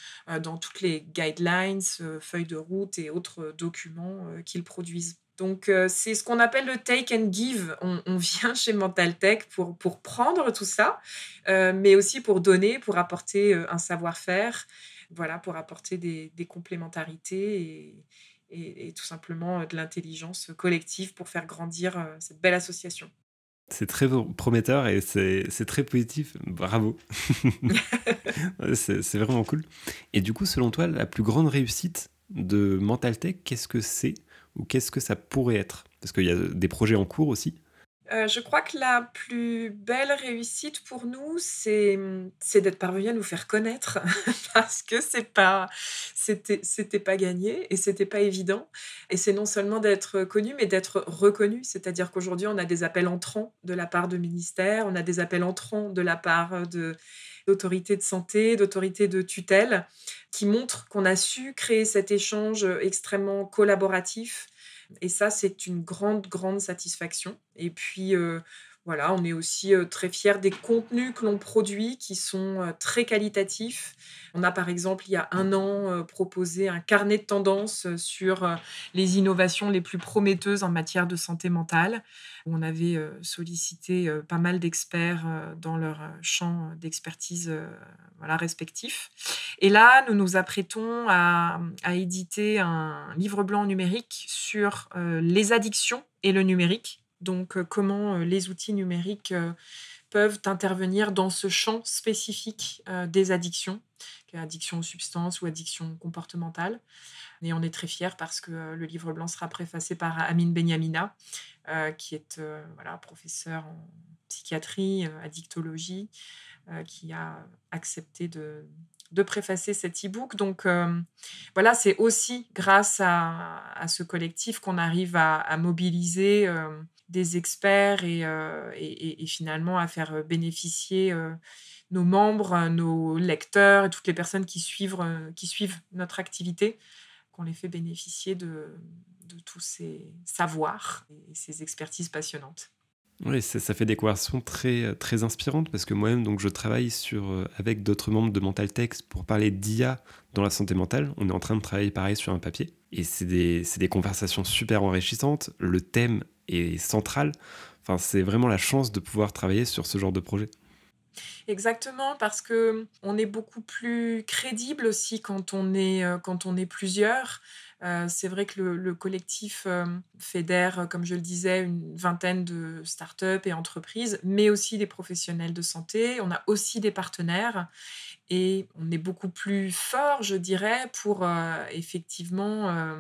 dans toutes les guidelines, feuilles de route et autres documents qu'ils produisent. Donc, euh, c'est ce qu'on appelle le take and give. On, vient chez Mental Tech pour, pour prendre tout ça, euh, mais aussi pour donner, pour apporter euh, un savoir-faire, voilà, pour apporter des, des complémentarités et, et, tout simplement de l'intelligence collective pour faire grandir cette belle association. C'est très prometteur et c'est très positif. Bravo. (laughs) (laughs) c'est vraiment cool. Et du coup, selon toi, la plus grande réussite de Mental Tech, qu'est-ce que c'est ou qu'est-ce que ça pourrait être? Parce qu'il y a des projets en cours aussi. Euh, je crois que la plus belle réussite pour nous, c'est, d'être parvenu à nous faire connaître (laughs) parce que c'est pas, c'était, pas gagné et c'était pas évident. Et c'est non seulement d'être connu, mais d'être reconnu. C'est-à-dire qu'aujourd'hui, on a des appels entrants de la part de ministères, on a des appels entrants de la part d'autorités de santé, d'autorités de tutelle, qui montrent qu'on a su créer cet échange extrêmement collaboratif. Et ça, c'est une grande, grande satisfaction. Et puis, euh, voilà, on est aussi euh, très fiers des contenus que l'on produit qui sont euh, très qualitatifs. On a par exemple, il y a un an, euh, proposé un carnet de tendances sur les innovations les plus prometteuses en matière de santé mentale. On avait sollicité pas mal d'experts dans leur champ d'expertise respectif. Et là, nous nous apprêtons à éditer un livre blanc numérique sur les addictions et le numérique donc, euh, comment euh, les outils numériques euh, peuvent intervenir dans ce champ spécifique des addictions, addiction aux substances ou addiction comportementale. Et on est très fiers parce que le livre blanc sera préfacé par Amine Benyamina, qui est voilà, professeur en psychiatrie, addictologie, qui a accepté de, de préfacer cet e-book. Donc voilà, c'est aussi grâce à, ce collectif qu'on arrive à, mobiliser des experts euh, et, finalement à faire euh, bénéficier euh, nos membres, nos lecteurs et toutes les personnes qui suivent, qui suivent notre activité, qu'on les fait bénéficier de tous ces savoirs et ces expertises passionnantes. Oui, ça, fait des conversations très, très inspirantes parce que moi-même, je travaille sur, avec d'autres membres de Mental Text pour parler d'IA dans la santé mentale. On est en train de travailler pareil sur un papier. Et c'est des, des, conversations super enrichissantes. Le thème est central. Enfin, c'est vraiment la chance de pouvoir travailler sur ce genre de projet. Exactement, parce que on est beaucoup plus crédible aussi quand on est, euh, quand on est plusieurs. Euh, c'est vrai que le, collectif euh, fédère, comme je le disais, une vingtaine de startups et entreprises, mais aussi des professionnels de santé. On a aussi des partenaires et on est beaucoup plus fort, je dirais, pour effectivement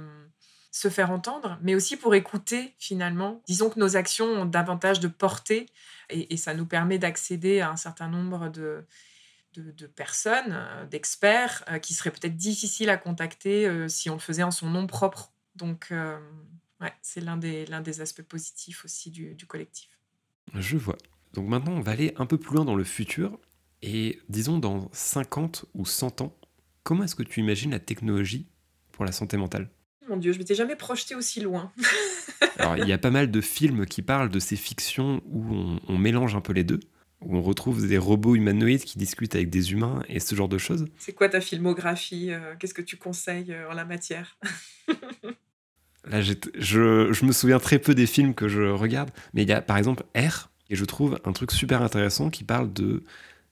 se faire entendre, mais aussi pour écouter finalement. Disons que nos actions ont davantage de portée et, ça nous permet d'accéder à un certain nombre de, de, personnes, euh, d'experts, euh, qui seraient peut-être difficiles à contacter euh, si on le faisait en son nom propre. Donc, ouais, c'est l'un des, l'un des aspects positifs aussi du, du collectif. Je vois. Donc maintenant, on va aller un peu plus loin dans le futur. Et disons, dans 50 ou 100 ans, comment est-ce que tu imagines la technologie pour la santé mentale? Mon Dieu, je m'étais jamais projeté aussi loin. Alors, il y a pas mal de films qui parlent de ces fictions où on, mélange un peu les deux, où on retrouve des robots humanoïdes qui discutent avec des humains et ce genre de choses. C'est quoi ta filmographie euh, Qu'est-ce que tu conseilles euh, en la matière? (laughs) Là, je, je, me souviens très peu des films que je regarde, mais il y a par exemple R, et je trouve un truc super intéressant qui parle de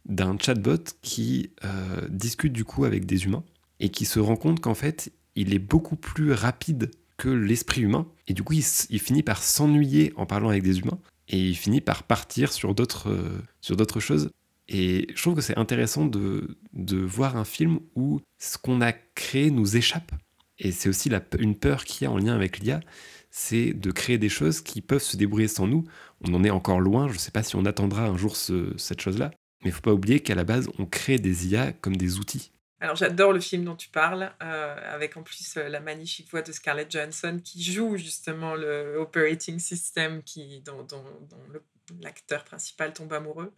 d'un chatbot qui euh, discute du coup avec des humains et qui se rend compte qu'en fait il est beaucoup plus rapide que l'esprit humain. Et du coup, il, finit par s'ennuyer en parlant avec des humains. Et il finit par partir sur d'autres euh, sur d'autres choses. Et je trouve que c'est intéressant de, de voir un film où ce qu'on a créé nous échappe. Et c'est aussi la, une peur qu'il y a en lien avec l'IA, c'est de créer des choses qui peuvent se débrouiller sans nous. On en est encore loin, je ne sais pas si on attendra un jour cette chose-là, mais il faut pas oublier qu'à la base, on crée des IA comme des outils. Alors j'adore le film dont tu parles, euh, avec en plus euh, la magnifique voix de Scarlett Johansson qui joue justement le operating system qui, dont, l'acteur principal tombe amoureux.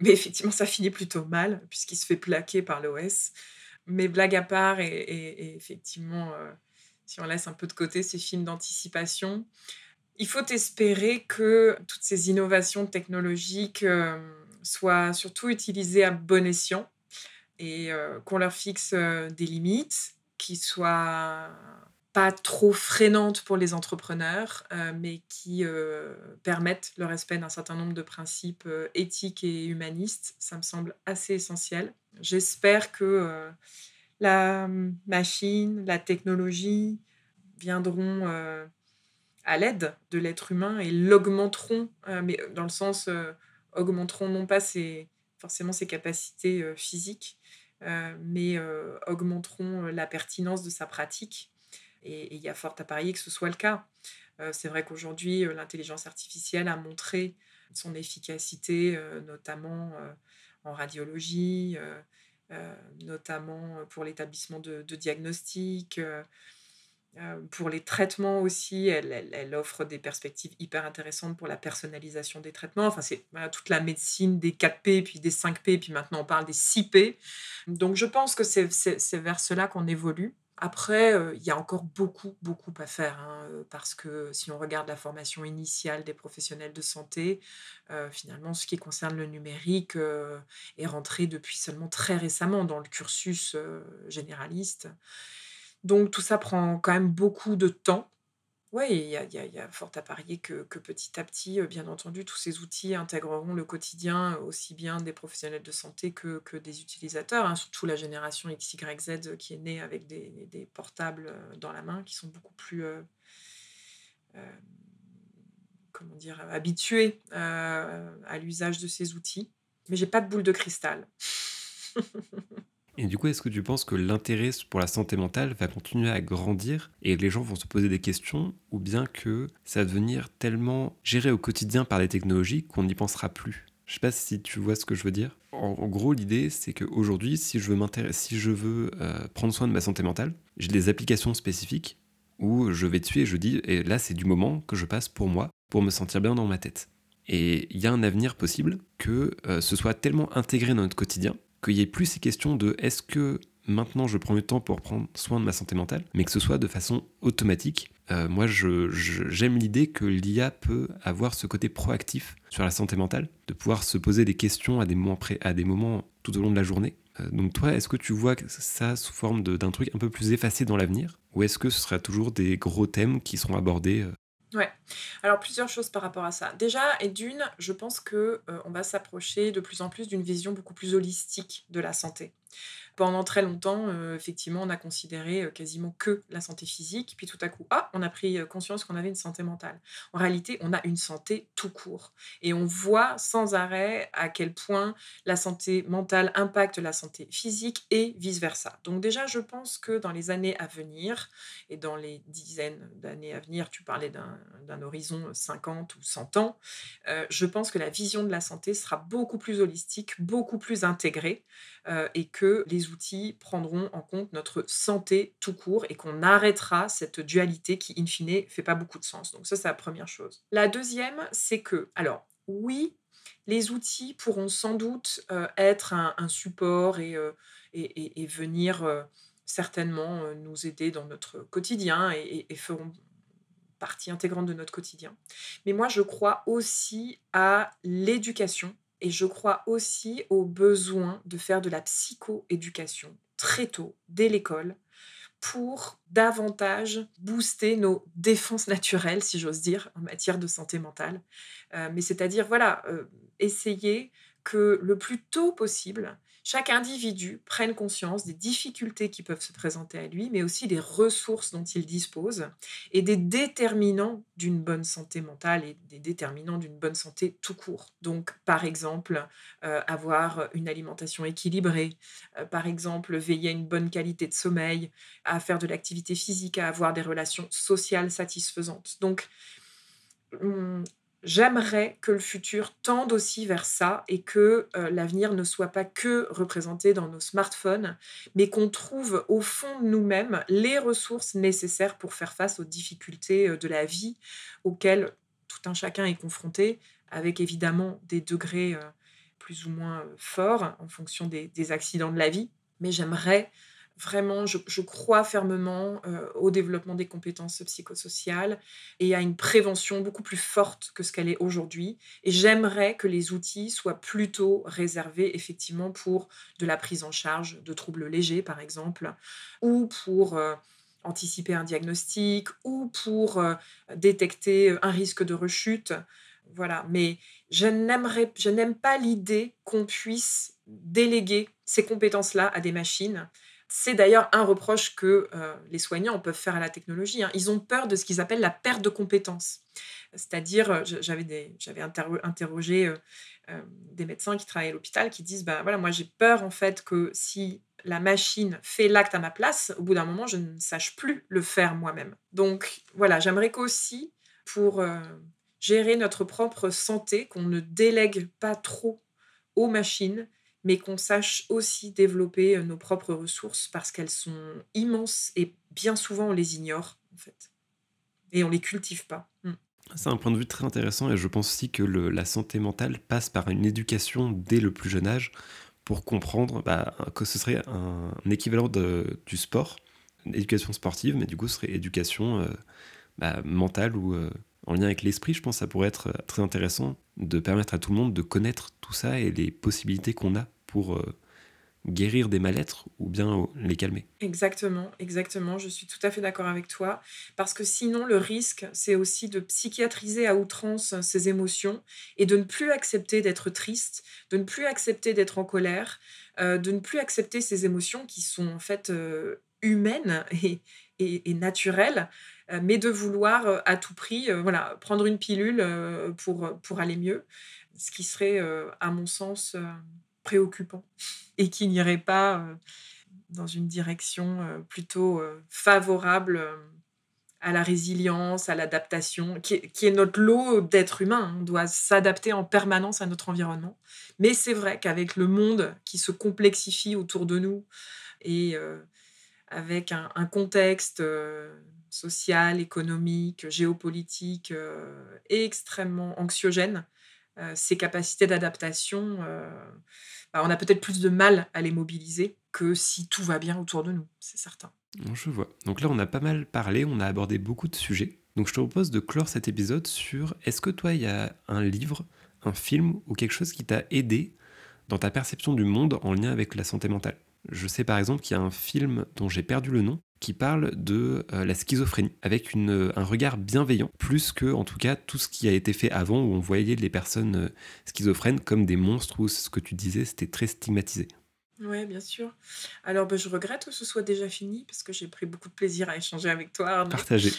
Mais effectivement, ça finit plutôt mal puisqu'il se fait plaquer par l'OS. Mais blague à part, et, effectivement, euh, si on laisse un peu de côté ces films d'anticipation, il faut espérer que toutes ces innovations technologiques soient surtout utilisées à bon escient et euh, qu'on leur fixe euh, des limites qui soient pas trop freinantes pour les entrepreneurs, euh, mais qui permettent le respect d'un certain nombre de principes éthiques et humanistes. Ça me semble assez essentiel. J'espère que la machine, la technologie viendront à l'aide de l'être humain et l'augmenteront, mais dans le sens augmenteront non pas ses, forcément ses capacités physiques, euh, mais euh, augmenteront euh, la pertinence de sa pratique. Et il y a fort à parier que ce soit le cas. c'est vrai qu'aujourd'hui, l'intelligence artificielle a montré son efficacité, notamment en radiologie, notamment pour l'établissement de, de diagnostics. Euh, pour les traitements aussi, elle, offre des perspectives hyper intéressantes pour la personnalisation des traitements. Enfin, c'est toute la médecine des 4P, puis des 5P, puis maintenant on parle des 6P. Donc je pense que c'est vers cela qu'on évolue. Après, euh, il y a encore beaucoup, beaucoup à faire, hein, euh, parce que si on regarde la formation initiale des professionnels de santé, finalement, ce qui concerne le numérique est rentré depuis seulement très récemment dans le cursus généraliste. Donc tout ça prend quand même beaucoup de temps. Oui, il y a, fort à parier que, petit à petit, euh, bien entendu, tous ces outils intégreront le quotidien aussi bien des professionnels de santé que, des utilisateurs, hein, surtout la génération XYZ qui est née avec des, portables euh, dans la main, qui sont beaucoup plus euh, habitués à l'usage de ces outils. Mais j'ai pas de boule de cristal. (laughs) Et du coup, est-ce que tu penses que l'intérêt pour la santé mentale va continuer à grandir et les gens vont se poser des questions ou bien que ça va devenir tellement géré au quotidien par les technologies qu'on n'y pensera plus? Je sais pas si tu vois ce que je veux dire. En, gros, l'idée, c'est qu'aujourd'hui, si je veux, si je veux euh, prendre soin de ma santé mentale, j'ai des applications spécifiques où je vais dessus et je dis, et là, c'est du moment que je passe pour moi, pour me sentir bien dans ma tête. Et il y a un avenir possible que euh, ce soit tellement intégré dans notre quotidien qu'il y ait plus ces questions de est-ce que maintenant je prends le temps pour prendre soin de ma santé mentale, mais que ce soit de façon automatique. Euh, moi, j'aime l'idée que l'IA peut avoir ce côté proactif sur la santé mentale, de pouvoir se poser des questions à des moments, à des moments tout au long de la journée. Euh, donc toi, est-ce que tu vois ça sous forme d'un truc un peu plus effacé dans l'avenir? Ou est-ce que ce sera toujours des gros thèmes qui seront abordés euh, Ouais. Alors plusieurs choses par rapport à ça. Déjà, et d'une, je pense que euh, on va s'approcher de plus en plus d'une vision beaucoup plus holistique de la santé. Pendant très longtemps, euh, effectivement, on a considéré euh, quasiment que la santé physique, puis tout à coup, ah, on a pris euh, conscience qu'on avait une santé mentale. En réalité, on a une santé tout court. Et on voit sans arrêt à quel point la santé mentale impacte la santé physique et vice-versa. Donc déjà, je pense que dans les années à venir, et dans les dizaines d'années à venir, tu parlais d'un horizon 50 ou 100 ans, je pense que la vision de la santé sera beaucoup plus holistique, beaucoup plus intégrée, et que les outils prendront en compte notre santé tout court et qu'on arrêtera cette dualité qui, in fine, fait pas beaucoup de sens. Donc ça, c'est la première chose. La deuxième, c'est que, alors, oui, les outils pourront sans doute euh, être un, support et, euh, venir euh, certainement nous aider dans notre quotidien et feront partie intégrante de notre quotidien. Mais moi, je crois aussi à l'éducation et je crois aussi au besoin de faire de la psychoéducation très tôt, dès l'école, pour davantage booster nos défenses naturelles, si j'ose dire, en matière de santé mentale. Euh, mais c'est-à-dire, voilà, euh, essayer que le plus tôt possible, chaque individu prenne conscience des difficultés qui peuvent se présenter à lui, mais aussi des ressources dont il dispose et des déterminants d'une bonne santé mentale et des déterminants d'une bonne santé tout court. Donc, par exemple, euh, avoir une alimentation équilibrée, euh, par exemple, veiller à une bonne qualité de sommeil, à faire de l'activité physique, à avoir des relations sociales satisfaisantes. Donc, J'aimerais que le futur tende aussi vers ça et que euh, l'avenir ne soit pas que représenté dans nos smartphones, mais qu'on trouve au fond de nous-mêmes les ressources nécessaires pour faire face aux difficultés euh, de la vie auxquelles tout un chacun est confronté, avec évidemment des degrés euh, plus ou moins forts en fonction des accidents de la vie. Mais j'aimerais Vraiment, je, crois fermement euh, au développement des compétences psychosociales et à une prévention beaucoup plus forte que ce qu'elle est aujourd'hui. Et j'aimerais que les outils soient plutôt réservés effectivement pour de la prise en charge de troubles légers, par exemple, ou pour... Euh, anticiper un diagnostic ou pour euh, détecter un risque de rechute. Voilà, mais je n'aime pas l'idée qu'on puisse déléguer ces compétences-là à des machines c'est d'ailleurs un reproche que euh, les soignants peuvent faire à la technologie. Hein. Ils ont peur de ce qu'ils appellent la perte de compétences. C'est-à-dire, euh, j'avais, interrogé euh, des médecins qui travaillent à l'hôpital qui disent, bah, voilà, moi j'ai peur en fait que si la machine fait l'acte à ma place, au bout d'un moment, je ne sache plus le faire moi-même. Donc voilà, j'aimerais qu'aussi, pour gérer notre propre santé, qu'on ne délègue pas trop aux machines mais qu'on sache aussi développer euh, nos propres ressources parce qu'elles sont immenses et bien souvent on les ignore en fait. Et on les cultive pas. Mm. C'est un point de vue très intéressant et je pense aussi que la santé mentale passe par une éducation dès le plus jeune âge pour comprendre bah, que ce serait un, équivalent du sport, une éducation sportive, mais du coup ce serait éducation euh, bah, mentale ou euh, en lien avec l'esprit, je pense que ça pourrait être très intéressant de permettre à tout le monde de connaître tout ça et les possibilités qu'on a pour euh, guérir des mal-être ou bien les calmer. Exactement, exactement, je suis tout à fait d'accord avec toi, parce que sinon le risque, c'est aussi de psychiatriser à outrance ses émotions et de ne plus accepter d'être triste, de ne plus accepter d'être en colère, euh, de ne plus accepter ces émotions qui sont en fait euh, humaines et, et, naturelles, mais de vouloir à tout prix voilà, prendre une pilule pour, pour aller mieux, ce qui serait, à mon sens, préoccupant (laughs) et qui n'irait pas euh, dans une direction euh, plutôt euh, favorable à la résilience, à l'adaptation, qui, est notre lot d'êtres humains. On doit s'adapter en permanence à notre environnement. Mais c'est vrai qu'avec le monde qui se complexifie autour de nous et avec un, contexte social, économique, géopolitique extrêmement anxiogène, ces capacités d'adaptation bah, on a peut-être plus de mal à les mobiliser que si tout va bien autour de nous, c'est certain. Je vois. Donc là, on a pas mal parlé, on a abordé beaucoup de sujets. Donc je te propose de clore cet épisode sur est-ce que toi, il y a un livre, un film ou quelque chose qui t'a aidé dans ta perception du monde en lien avec la santé mentale? Je sais par exemple qu'il y a un film dont j'ai perdu le nom qui parle de euh, la schizophrénie, avec une, euh, un regard bienveillant, plus que en tout cas tout ce qui a été fait avant, où on voyait les personnes euh, schizophrènes comme des monstres, ou ce que tu disais, c'était très stigmatisé. Ouais, bien sûr. Alors, bah, je regrette que ce soit déjà fini parce que j'ai pris beaucoup de plaisir à échanger avec toi, Arnaud. Partagé.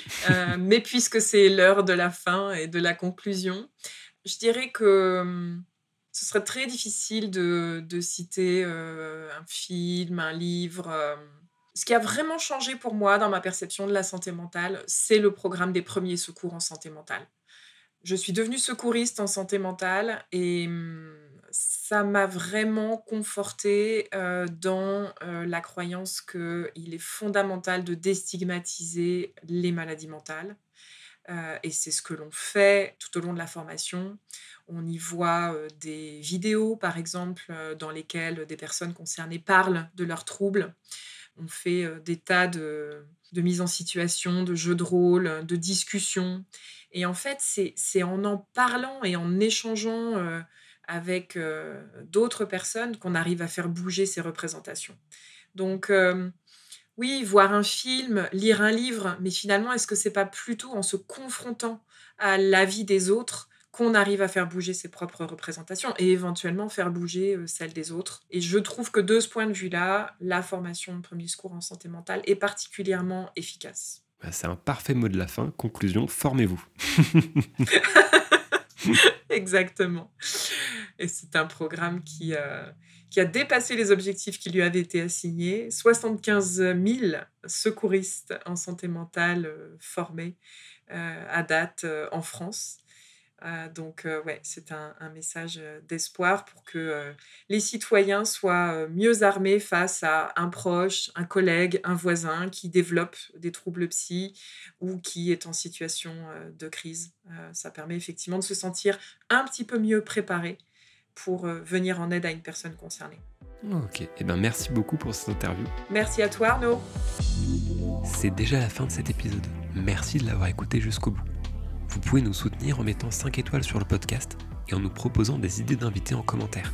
Mais puisque c'est l'heure de la fin et de la conclusion, je dirais que hum, ce serait très difficile de, citer euh, un film, un livre. euh. Ce qui a vraiment changé pour moi dans ma perception de la santé mentale, c'est le programme des premiers secours en santé mentale. Je suis devenue secouriste en santé mentale et hum, ça m'a vraiment confortée euh, dans la croyance qu'il est fondamental de déstigmatiser les maladies mentales. Euh, et c'est ce que l'on fait tout au long de la formation. On y voit euh, des vidéos, par exemple, euh, dans lesquelles des personnes concernées parlent de leurs troubles. On fait des tas de, de mises en situation, de jeux de rôle, de discussions. Et en fait, c'est en en parlant et en échangeant avec d'autres personnes qu'on arrive à faire bouger ces représentations. Donc, oui, voir un film, lire un livre, mais finalement, est-ce que c'est pas plutôt en se confrontant à la vie des autres qu'on arrive à faire bouger ses propres représentations et éventuellement faire bouger euh, celles des autres? Et je trouve que de ce point de vue-là, la formation de premier secours en santé mentale est particulièrement efficace. Bah, c'est un parfait mot de la fin. Conclusion, formez-vous. (laughs) Exactement. Et c'est un programme qui, euh, qui a dépassé les objectifs qui lui avaient été assignés. 75 000 secouristes en santé mentale euh, formés euh, à date euh, en France. Donc, ouais, c'est un, un message d'espoir pour que les citoyens soient mieux armés face à un proche, un collègue, un voisin qui développe des troubles psy ou qui est en situation de crise. Ça permet effectivement de se sentir un petit peu mieux préparé pour euh, venir en aide à une personne concernée. Ok, et ben merci beaucoup pour cette interview. Merci à toi Arnaud. C'est déjà la fin de cet épisode. Merci de l'avoir écouté jusqu'au bout. Vous pouvez nous soutenir en mettant 5 étoiles sur le podcast et en nous proposant des idées d'invités en commentaire.